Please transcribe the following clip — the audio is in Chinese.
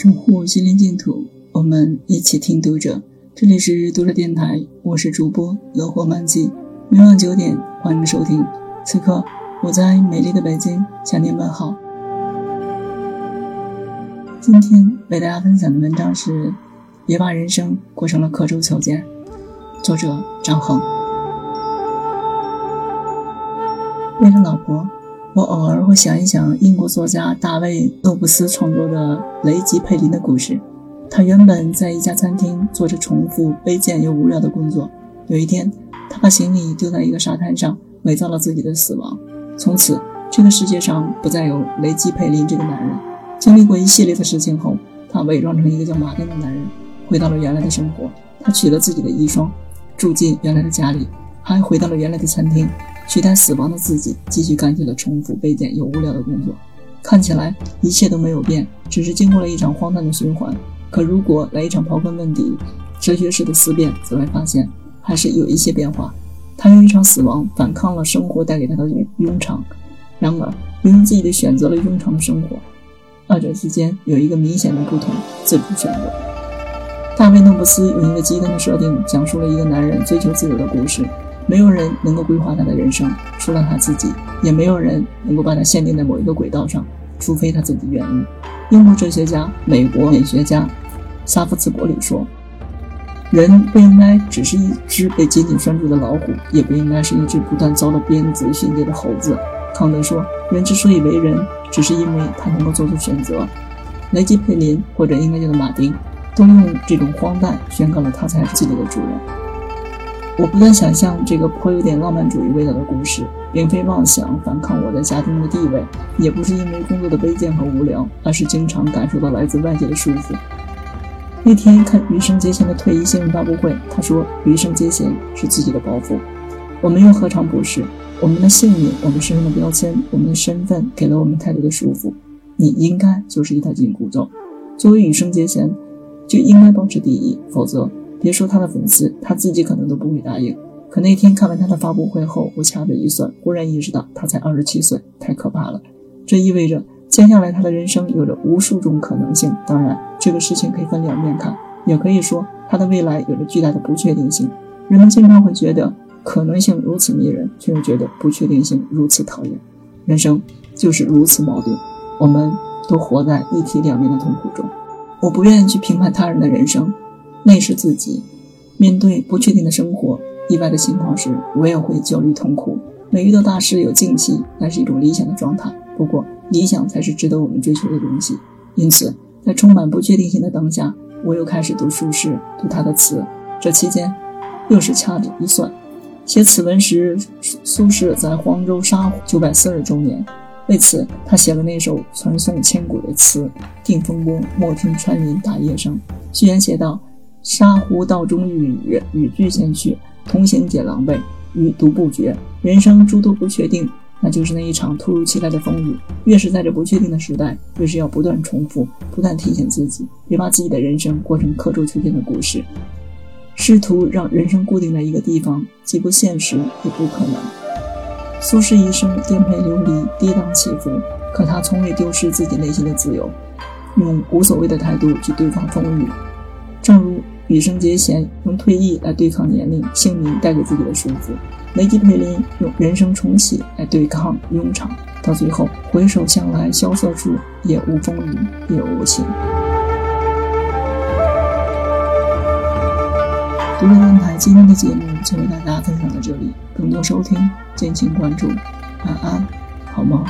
守护心灵净土，我们一起听读者。这里是读者电台，我是主播乐活漫记。每晚九点，欢迎收听。此刻我在美丽的北京向您问好。今天为大家分享的文章是：别把人生过成了刻舟求剑。作者张恒。为了老婆。我偶尔会想一想英国作家大卫·诺布斯创作的《雷吉·佩林》的故事。他原本在一家餐厅做着重复、卑贱又无聊的工作。有一天，他把行李丢在一个沙滩上，伪造了自己的死亡。从此，这个世界上不再有雷吉·佩林这个男人。经历过一系列的事情后，他伪装成一个叫马丁的男人，回到了原来的生活。他娶了自己的遗孀，住进原来的家里，还回到了原来的餐厅。取代死亡的自己，继续干起了重复、卑贱又无聊的工作。看起来一切都没有变，只是经过了一场荒诞的循环。可如果来一场刨根问底、哲学式的思辨，则会发现还是有一些变化。他用一场死亡反抗了生活带给他的庸常，然而又用自己的选择了庸常的生活。二者之间有一个明显的不同：自主选择。大卫·诺布斯用一个极端的设定，讲述了一个男人追求自由的故事。没有人能够规划他的人生，除了他自己；也没有人能够把他限定在某一个轨道上，除非他自己愿意。英国哲学家、美国美学家萨夫茨伯里说：“人不应该只是一只被紧紧拴住的老虎，也不应该是一只不断遭到鞭子训诫的猴子。”康德说：“人之所以为人，只是因为他能够做出选择。”雷吉·佩林，或者应该叫做马丁，都用这种荒诞宣告了他才是自己的主人。我不断想象这个颇有点浪漫主义味道的故事，并非妄想反抗我在家中的地位，也不是因为工作的卑贱和无聊，而是经常感受到来自外界的束缚。那天看羽生结弦的退役新闻发布会，他说：“羽生结弦是自己的包袱，我们又何尝不是？我们的姓名、我们身上的标签、我们的身份，给了我们太多的束缚。你应该就是一套紧箍咒。作为羽生结弦，就应该保持第一，否则。”别说他的粉丝，他自己可能都不会答应。可那天看完他的发布会后，我掐指一算，忽然意识到他才二十七岁，太可怕了。这意味着接下来他的人生有着无数种可能性。当然，这个事情可以分两面看，也可以说他的未来有着巨大的不确定性。人们经常会觉得可能性如此迷人，却又觉得不确定性如此讨厌。人生就是如此矛盾，我们都活在一体两面的痛苦中。我不愿意去评判他人的人生。那是自己面对不确定的生活、意外的情况时，我也会焦虑痛苦。每遇到大事有静气，那是一种理想的状态。不过，理想才是值得我们追求的东西。因此，在充满不确定性的当下，我又开始读苏轼，读他的词。这期间，又是掐指一算，写此文时，苏轼在黄州杀虎九百四十周年。为此，他写了那首传颂千古的词《定风波》，莫听穿林打叶声。序言写道。沙湖道中遇雨，雨具先去，同行解狼狈，雨独不绝。人生诸多不确定，那就是那一场突如其来的风雨。越是在这不确定的时代，越是要不断重复，不断提醒自己，别把自己的人生过成刻舟求剑的故事。试图让人生固定在一个地方，既不现实，也不可能。苏轼一生颠沛流离，跌宕起伏，可他从未丢失自己内心的自由，用无所谓的态度去对抗风雨。羽生结弦用退役来对抗年龄、姓名带给自己的束缚；雷吉·佩林用人生重启来对抗庸常。到最后，回首向来萧瑟处，也无风雨也无晴。读者电台今天的节目就为大家分享到这里，更多收听敬请关注。晚安，好梦。